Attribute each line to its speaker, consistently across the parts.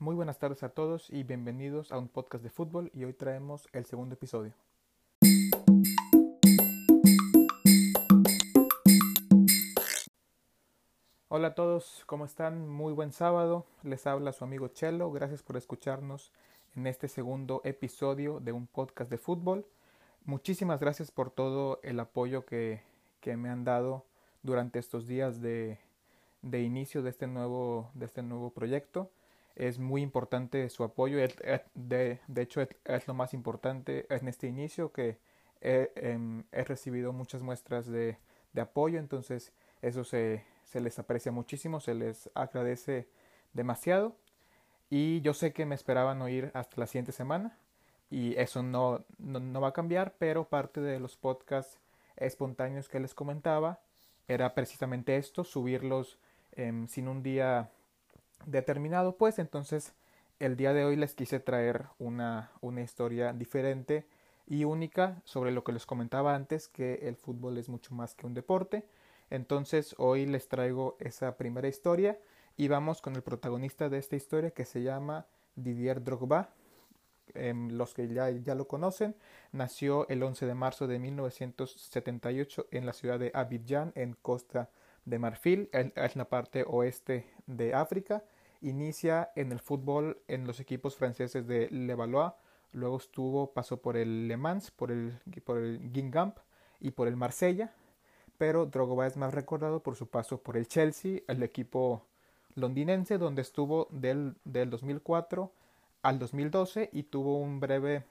Speaker 1: Muy buenas tardes a todos y bienvenidos a un podcast de fútbol y hoy traemos el segundo episodio. Hola a todos, ¿cómo están? Muy buen sábado. Les habla su amigo Chelo. Gracias por escucharnos en este segundo episodio de un podcast de fútbol. Muchísimas gracias por todo el apoyo que, que me han dado durante estos días de, de inicio de este nuevo, de este nuevo proyecto es muy importante su apoyo. De, de hecho, es, lo más importante en este inicio que he, em, he recibido muchas muestras de, de, apoyo, entonces eso se, se les aprecia muchísimo, se les agradece demasiado. Y yo sé que me esperaban oír hasta la siguiente semana y eso no, no, va a cambiar, pero parte de los podcasts espontáneos que les comentaba era precisamente esto, subirlos em, sin un día determinado, pues entonces el día de hoy les quise traer una, una historia diferente y única sobre lo que les comentaba antes, que el fútbol es mucho más que un deporte. Entonces hoy les traigo esa primera historia y vamos con el protagonista de esta historia que se llama Didier Drogba. Em, los que ya, ya, lo conocen, nació el 11 de marzo de 1978 en la ciudad de Abidjan, en Costa de Marfil, es la parte oeste de África. Inicia en el fútbol en los equipos franceses de Levallois, luego estuvo, pasó por el Le Mans, por el, por el Guingamp y por el Marsella, pero Drogba es más recordado por su paso por el Chelsea, el equipo londinense, donde estuvo del, del 2004 al 2012 y tuvo un breve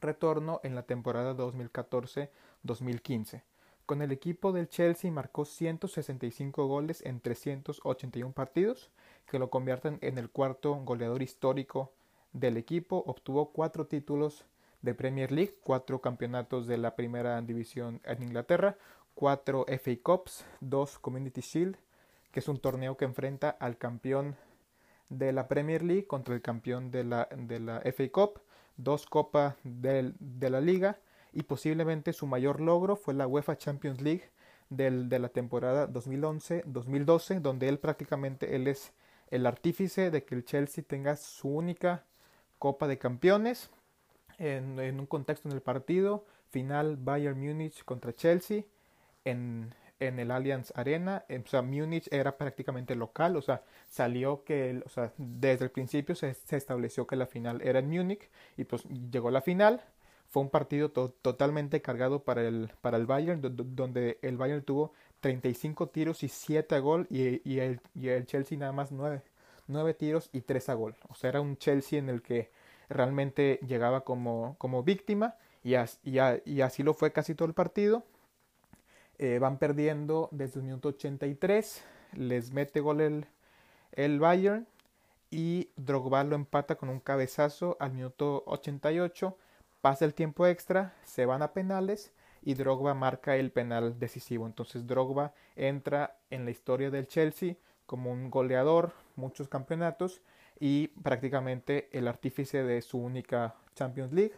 Speaker 1: retorno en la temporada 2014-2015. Con el equipo del Chelsea marcó 165 goles en 381 partidos, que lo convierten en el cuarto goleador histórico del equipo. Obtuvo cuatro títulos de Premier League, cuatro campeonatos de la primera división en Inglaterra, cuatro FA Cups, dos Community Shield, que es un torneo que enfrenta al campeón de la Premier League contra el campeón de la, FA Cup, dos Copas de la Liga, y posiblemente su mayor logro fue la UEFA Champions League del, de la temporada 2011-2012, donde él prácticamente él es el artífice de que el Chelsea tenga su única Copa de Campeones en, en un contexto en el partido final Bayern Múnich contra Chelsea en, en el Allianz Arena, o sea, Múnich era prácticamente local, o sea, salió que, o sea, desde el principio se, se estableció que la final era en Múnich y pues llegó la final, fue un partido totalmente cargado para el, para el Bayern, donde el Bayern tuvo 35 tiros y 7 a gol y, el, y el Chelsea nada más 9, 9 tiros y 3 a gol. O sea, era un Chelsea en el que realmente llegaba como, como víctima y, y, así lo fue casi todo el partido. Eh, van perdiendo desde el minuto 83, les mete gol el, el Bayern y Drogba lo empata con un cabezazo al minuto 88 Pasa el tiempo extra, se van a penales y Drogba marca el penal decisivo. Entonces Drogba entra en la historia del Chelsea como un goleador, muchos campeonatos y prácticamente el artífice de su única Champions League.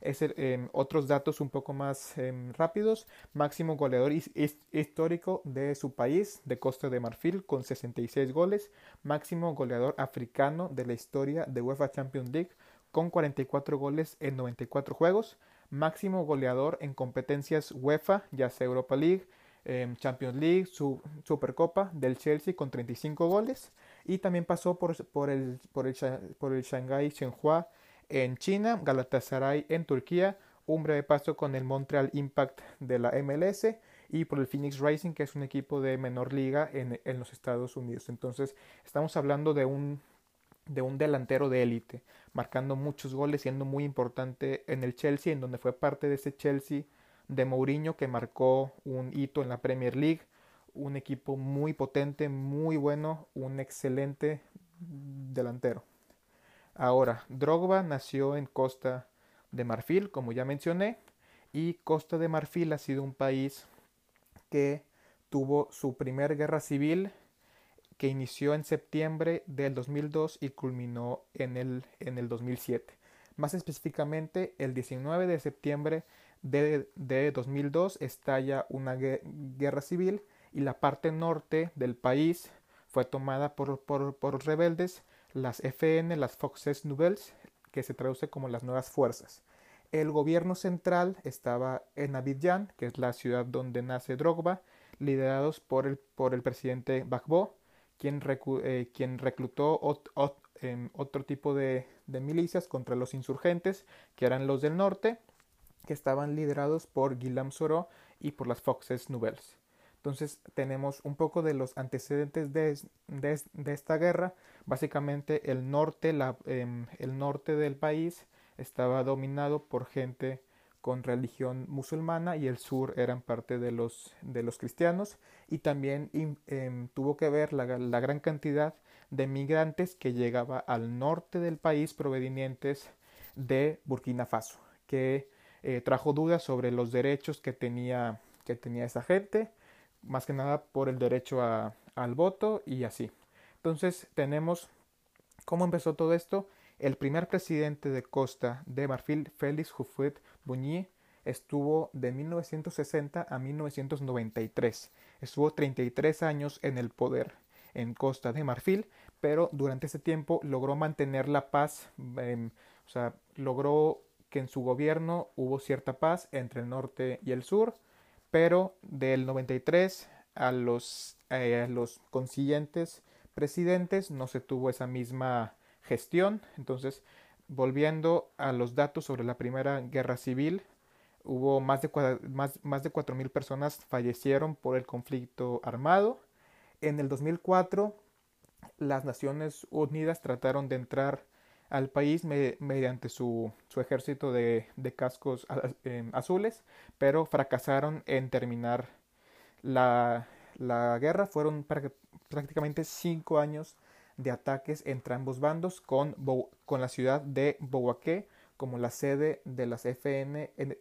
Speaker 1: Es em, otros datos un poco más em, rápidos. Máximo goleador histórico de su país, de Costa de Marfil, con 66 goles. Máximo goleador africano de la historia de UEFA Champions League, con 44 goles en 94 juegos, máximo goleador en competencias UEFA, ya sea Europa League, em, Champions League, su, Supercopa del Chelsea con 35 goles y también pasó por, el, por, el, por el Shanghai Shenhua en China, Galatasaray en Turquía, un breve paso con el Montreal Impact de la MLS y por el Phoenix Racing, que es un equipo de menor liga en, en los Estados Unidos. Entonces, estamos hablando de un de un delantero de élite, marcando muchos goles, siendo muy importante en el Chelsea, en donde fue parte de ese Chelsea de Mourinho que marcó un hito en la Premier League, un equipo muy potente, muy bueno, un excelente delantero. Ahora, Drogba nació en Costa de Marfil, como ya mencioné, y Costa de Marfil ha sido un país que tuvo su primera guerra civil que inició en septiembre del 2002 y culminó en el, en el 2007. Más específicamente, el 19 de septiembre de, de 2002 estalla una guerra civil y la parte norte del país fue tomada por, por, por rebeldes, las FN, las Foxes Nouvelles, que se traduce como las nuevas fuerzas. El gobierno central estaba en Abidjan, que es la ciudad donde nace Drogba, liderados por el, por el presidente Gbagbo, quien, eh, quien reclutó em, otro tipo de, milicias contra los insurgentes, que eran los del norte, que estaban liderados por Guillaume Soro y por las Foxes Nouvelles. Entonces tenemos un poco de los antecedentes de, de, esta guerra. Básicamente el norte, la, em, el norte del país estaba dominado por gente con religión musulmana y el sur eran parte de los, de los cristianos y también em, tuvo que ver la, la, gran cantidad de migrantes que llegaba al norte del país provenientes de Burkina Faso, que eh, trajo dudas sobre los derechos que tenía, que tenía esa gente, más que nada por el derecho a, al voto y así. Entonces tenemos cómo empezó todo esto el primer presidente de Costa de Marfil, Félix Houphouët Boigny, estuvo de 1960 a 1993. Estuvo 33 años en el poder en Costa de Marfil, pero durante ese tiempo logró mantener la paz, em, o sea, logró que en su gobierno hubo cierta paz entre el norte y el sur, pero del 93 a los, eh, a los consiguientes presidentes no se tuvo esa misma gestión. Entonces, volviendo a los datos sobre la Primera Guerra Civil, hubo más de, más, más de 4.000 personas fallecieron por el conflicto armado. En el 2004, las Naciones Unidas trataron de entrar al país mediante su, su ejército de, de cascos em, azules, pero fracasaron en terminar la, la guerra. Fueron prácticamente cinco años de ataques entre ambos bandos con, con la ciudad de Bouaké como la sede de las FN en,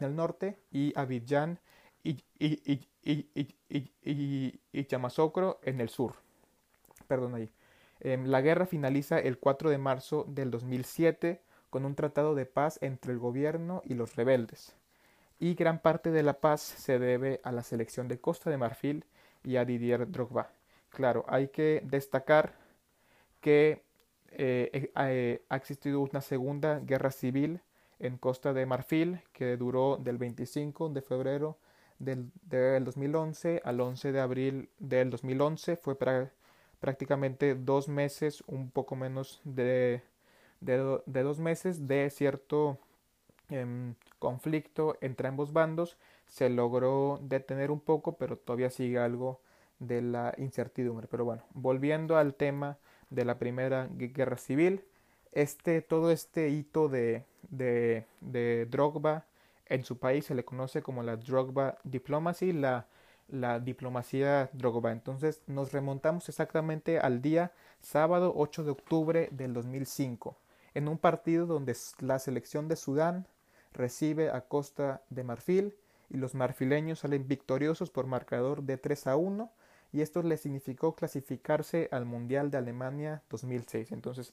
Speaker 1: el norte y Abidjan y, y, y, y, en el sur. Perdón ahí. Em, la guerra finaliza el 4 de marzo del 2007 con un tratado de paz entre el gobierno y los rebeldes. Y gran parte de la paz se debe a la selección de Costa de Marfil y a Didier Drogba. Claro, hay que destacar que eh, eh, eh, ha existido una segunda guerra civil en Costa de Marfil que duró del 25 de febrero del, 2011 al 11 de abril del 2011. Fue prácticamente dos meses, un poco menos de, de, dos meses de cierto em, conflicto entre ambos bandos. Se logró detener un poco, pero todavía sigue algo de la incertidumbre. Pero bueno, volviendo al tema de la Primera Guerra Civil. Este, todo este hito de, de, de Drogba en su país se le conoce como la Drogba Diplomacy, la, la diplomacia Drogba. Entonces nos remontamos exactamente al día sábado 8 de octubre del 2005, en un partido donde la selección de Sudán recibe a Costa de Marfil y los marfileños salen victoriosos por marcador de 3 a 1 y esto le significó clasificarse al Mundial de Alemania 2006. Entonces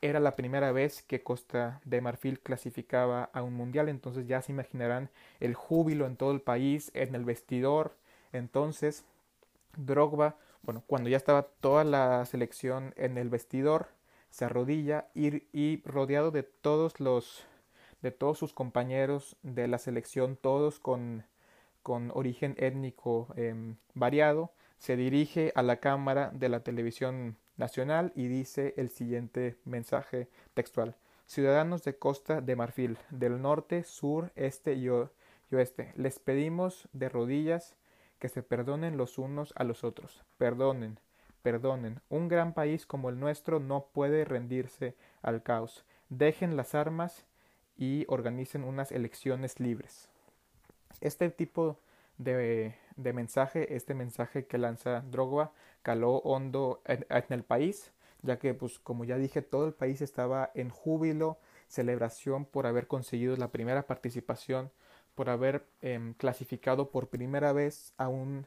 Speaker 1: era la primera vez que Costa de Marfil clasificaba a un Mundial, entonces ya se imaginarán el júbilo en todo el país, en el vestidor. Entonces Drogba, bueno, cuando ya estaba toda la selección en el vestidor, se arrodilla y, y rodeado de todos los de todos sus compañeros de la selección, todos con, con origen étnico em, variado, se dirige a la cámara de la televisión nacional y dice el siguiente mensaje textual. Ciudadanos de Costa de Marfil, del norte, sur, este y, oeste, les pedimos de rodillas que se perdonen los unos a los otros. Perdonen, perdonen. Un gran país como el nuestro no puede rendirse al caos. Dejen las armas y organicen unas elecciones libres. Este tipo de, de mensaje, este mensaje que lanza Drogba caló hondo en, el país, ya que, pues, como ya dije, todo el país estaba en júbilo, celebración por haber conseguido la primera participación, por haber em, clasificado por primera vez a un,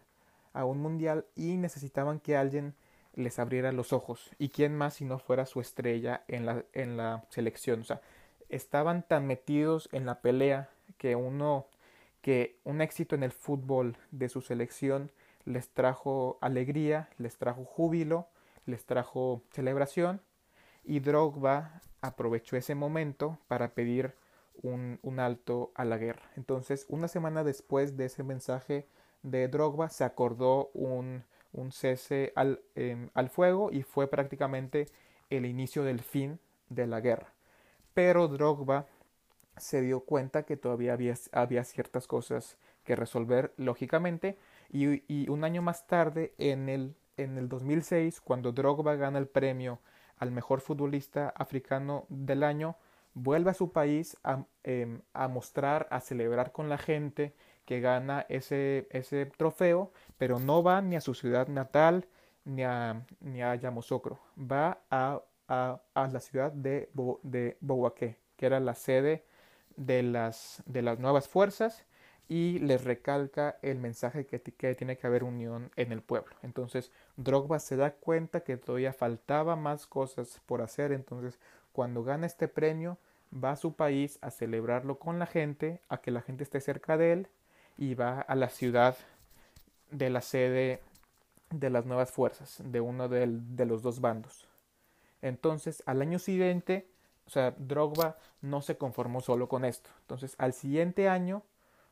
Speaker 1: a un mundial y necesitaban que alguien les abriera los ojos. ¿Y quién más si no fuera su estrella en la, en la selección? O sea, estaban tan metidos en la pelea que uno que un éxito en el fútbol de su selección les trajo alegría, les trajo júbilo, les trajo celebración y Drogba aprovechó ese momento para pedir un, alto a la guerra. Entonces, una semana después de ese mensaje de Drogba, se acordó un, cese al, em, al fuego y fue prácticamente el inicio del fin de la guerra. Pero Drogba se dio cuenta que todavía había, había ciertas cosas que resolver lógicamente y, un año más tarde en el, en el 2006 cuando Drogba gana el premio al mejor futbolista africano del año vuelve a su país a, em, a mostrar, a celebrar con la gente que gana ese, ese trofeo, pero no va ni a su ciudad natal ni a, ni a va a, a, a la ciudad de, Bo, de Bouaké, que era la sede de las, de las nuevas fuerzas y les recalca el mensaje que, que, tiene que haber unión en el pueblo. Entonces Drogba se da cuenta que todavía faltaba más cosas por hacer, entonces cuando gana este premio va a su país a celebrarlo con la gente, a que la gente esté cerca de él y va a la ciudad de la sede de las nuevas fuerzas, de uno de, de los dos bandos. Entonces, al año siguiente, o sea, Drogba no se conformó solo con esto. Entonces, al siguiente año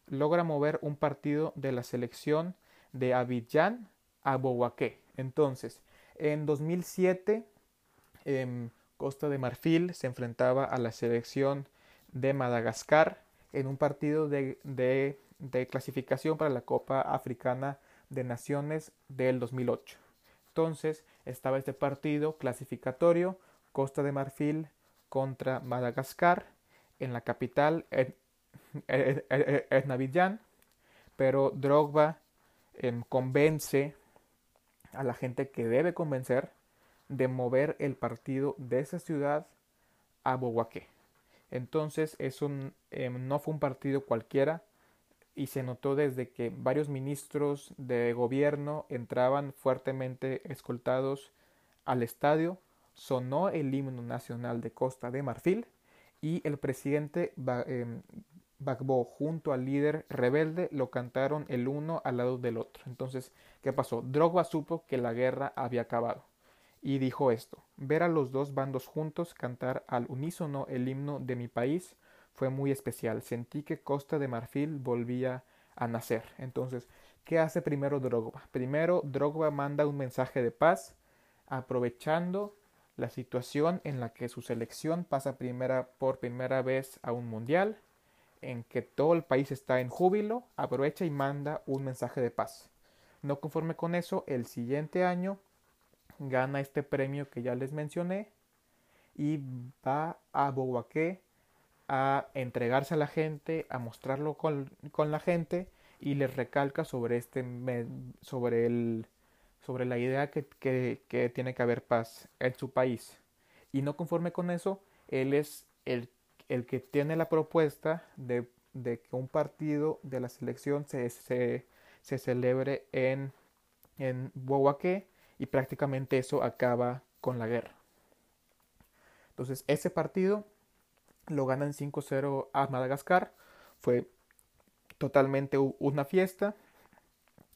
Speaker 1: logra mover un partido de la selección de Abidjan a Bouaké. Entonces, en 2007, eh, Costa de Marfil se enfrentaba a la selección de Madagascar en un partido de, de, de clasificación para la Copa Africana de Naciones del 2008. Entonces estaba este partido clasificatorio Costa de Marfil contra Madagascar en la capital en, pero Drogba eh, convence a la gente que debe convencer de mover el partido de esa ciudad a Bohuaqué. Entonces eso eh, no fue un partido cualquiera y se notó desde que varios ministros de gobierno entraban fuertemente escoltados al estadio, sonó el himno nacional de Costa de Marfil y el presidente em, Bagbo junto al líder rebelde lo cantaron el uno al lado del otro. Entonces, ¿qué pasó? Drogba supo que la guerra había acabado y dijo esto: Ver a los dos bandos juntos cantar al unísono el himno de mi país fue muy especial. Sentí que Costa de Marfil volvía a nacer. Entonces, ¿qué hace primero Drogba? Primero, Drogba manda un mensaje de paz, aprovechando la situación en la que su selección pasa primera, por primera vez a un mundial, en que todo el país está en júbilo, aprovecha y manda un mensaje de paz. No conforme con eso, el siguiente año gana este premio que ya les mencioné y va a Bouaké a entregarse a la gente, a mostrarlo con, con la gente y les recalca sobre este sobre el sobre la idea que, que, tiene que haber paz en su país. Y no conforme con eso, él es el, el que tiene la propuesta de, de, que un partido de la selección se, se, se celebre en, en y prácticamente eso acaba con la guerra. Entonces ese partido lo ganan 5-0 a Madagascar, fue totalmente una fiesta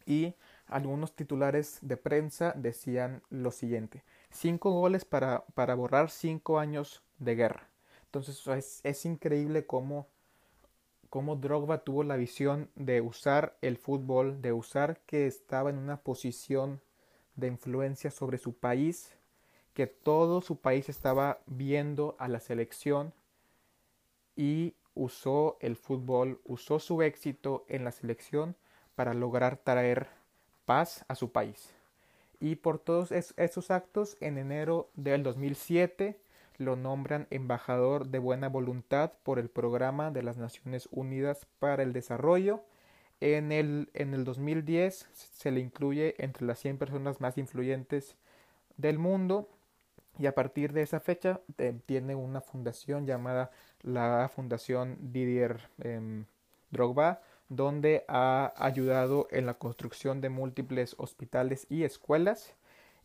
Speaker 1: y algunos titulares de prensa decían lo siguiente, cinco goles para, para borrar cinco años de guerra. Entonces es, es increíble cómo, cómo Drogba tuvo la visión de usar el fútbol, de usar que estaba en una posición de influencia sobre su país, que todo su país estaba viendo a la selección y usó el fútbol, usó su éxito en la selección para lograr traer paz a su país. Y por todos esos actos, en enero del 2007 lo nombran embajador de buena voluntad por el programa de las Naciones Unidas para el Desarrollo en el, en el 2010 se le incluye entre las 100 personas más influyentes del mundo y a partir de esa fecha eh, tiene una fundación llamada la Fundación Didier eh, Drogba, donde ha ayudado en la construcción de múltiples hospitales y escuelas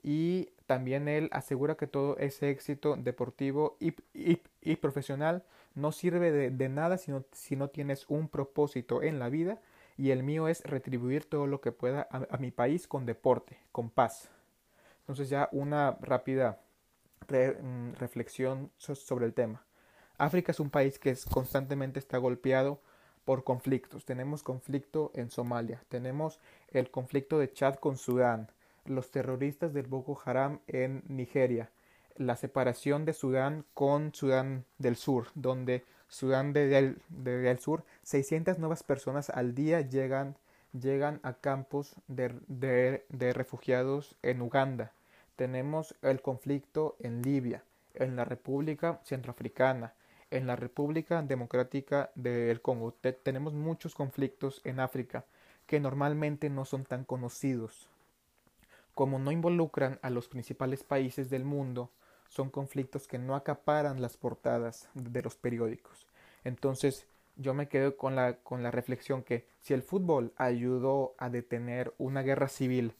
Speaker 1: y también él asegura que todo ese éxito deportivo y, y, y profesional no sirve de, de nada si no, si no tienes un propósito en la vida y el mío es retribuir todo lo que pueda a, mi país con deporte, con paz. Entonces ya una rápida mm, reflexión sobre el tema. África es un país que constantemente está golpeado por conflictos. Tenemos conflicto en Somalia, tenemos el conflicto de Chad con Sudán, los terroristas del Boko Haram en Nigeria, la separación de Sudán con Sudán del Sur, donde Sudán del, Sur, 600 nuevas personas al día llegan, llegan a campos de, de refugiados en Uganda. Tenemos el conflicto en Libia, en la República Centroafricana, en la República Democrática del Congo. tenemos muchos conflictos en África que normalmente no son tan conocidos. Como no involucran a los principales países del mundo, son conflictos que no acaparan las portadas de los periódicos. Entonces, yo me quedo con la, con la reflexión que si el fútbol ayudó a detener una guerra civil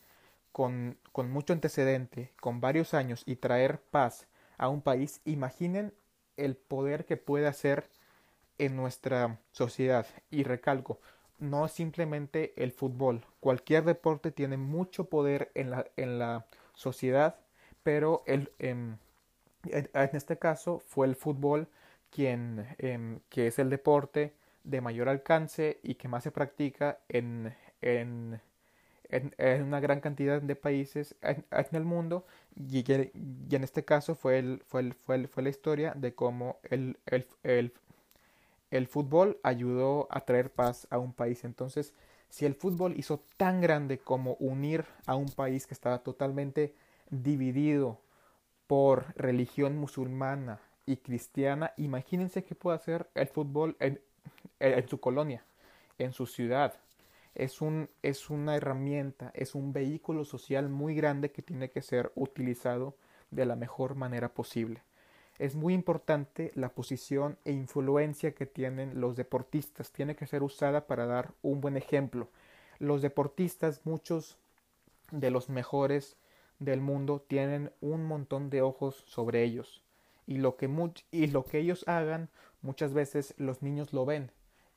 Speaker 1: con, con mucho antecedente, con varios años y traer paz a un país, imaginen el poder que puede hacer en nuestra sociedad. Y recalco, no simplemente el fútbol. Cualquier deporte tiene mucho poder en la, en la sociedad, pero el, em, en, este caso fue el fútbol quien em, que es el deporte de mayor alcance y que más se practica en, en, en, una gran cantidad de países en, el mundo y, y, en este caso fue, el, fue, el, fue, fue, la historia de cómo el, el, el, el fútbol ayudó a traer paz a un país. Entonces, si el fútbol hizo tan grande como unir a un país que estaba totalmente dividido por religión musulmana y cristiana, imagínense qué puede hacer el fútbol en, en su colonia, en su ciudad, es, un, es una herramienta, es un vehículo social muy grande que tiene que ser utilizado de la mejor manera posible. Es muy importante la posición e influencia que tienen los deportistas. Tiene que ser usada para dar un buen ejemplo. Los deportistas, muchos de los mejores del mundo, tienen un montón de ojos sobre ellos. Y lo que, y lo que ellos hagan, muchas veces los niños lo ven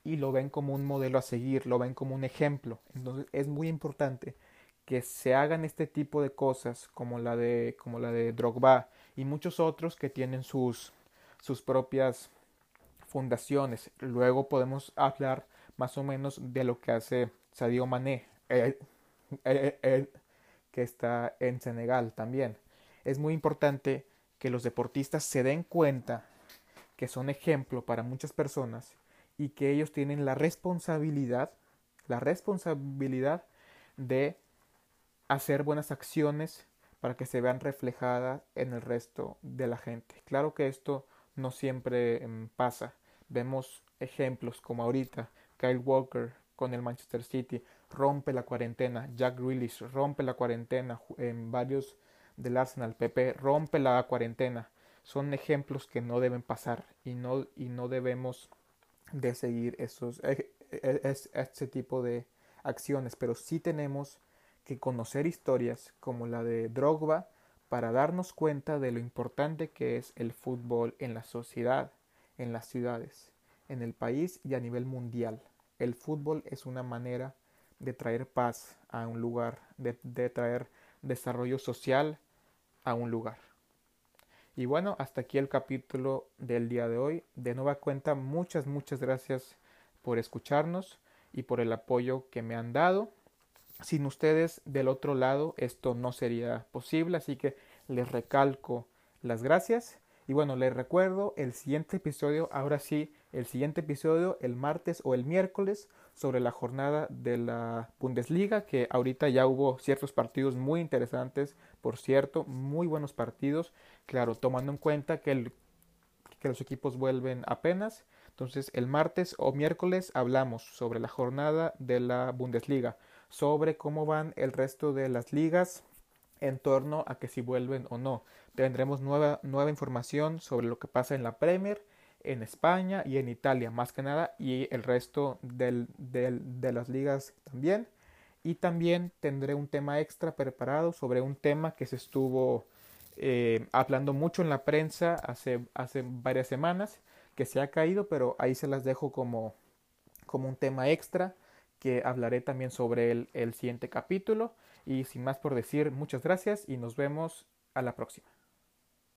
Speaker 1: y lo ven como un modelo a seguir, lo ven como un ejemplo. Entonces es muy importante que se hagan este tipo de cosas como la de como la de Drogba y muchos otros que tienen sus sus propias fundaciones. Luego podemos hablar más o menos de lo que hace Sadio Mané, eh, eh, eh, que está en Senegal también. Es muy importante que los deportistas se den cuenta que son ejemplo para muchas personas y que ellos tienen la responsabilidad, la responsabilidad de hacer buenas acciones para que se vean reflejadas en el resto de la gente. Claro que esto no siempre em, pasa. Vemos ejemplos como ahorita Kyle Walker con el Manchester City rompe la cuarentena, Jack Grealish rompe la cuarentena en varios del Arsenal, Pepe rompe la cuarentena. Son ejemplos que no deben pasar y no y no debemos de seguir esos, e, e, ese tipo de acciones, pero sí tenemos que conocer historias como la de Drogba para darnos cuenta de lo importante que es el fútbol en la sociedad, en las ciudades, en el país y a nivel mundial. El fútbol es una manera de traer paz a un lugar, de, de traer desarrollo social a un lugar. Y bueno, hasta aquí el capítulo del día de hoy. De nueva cuenta, muchas, muchas gracias por escucharnos y por el apoyo que me han dado. Sin ustedes del otro lado esto no sería posible, así que les recalco las gracias. Y bueno, les recuerdo el siguiente episodio, ahora sí, el siguiente episodio el martes o el miércoles sobre la jornada de la Bundesliga, que ahorita ya hubo ciertos partidos muy interesantes, por cierto, muy buenos partidos, claro, tomando en cuenta que, que los equipos vuelven apenas. Entonces, el martes o miércoles hablamos sobre la jornada de la Bundesliga, sobre cómo van el resto de las ligas en torno a que si vuelven o no. Tendremos nueva, nueva información sobre lo que pasa en la Premier en España y en Italia más que nada y el resto del, de las ligas también. Y también tendré un tema extra preparado sobre un tema que se estuvo eh, hablando mucho en la prensa hace, hace varias semanas, que se ha caído, pero ahí se las dejo como, como un tema extra que hablaré también sobre el, el siguiente capítulo. Y sin más por decir, muchas gracias y nos vemos a la próxima.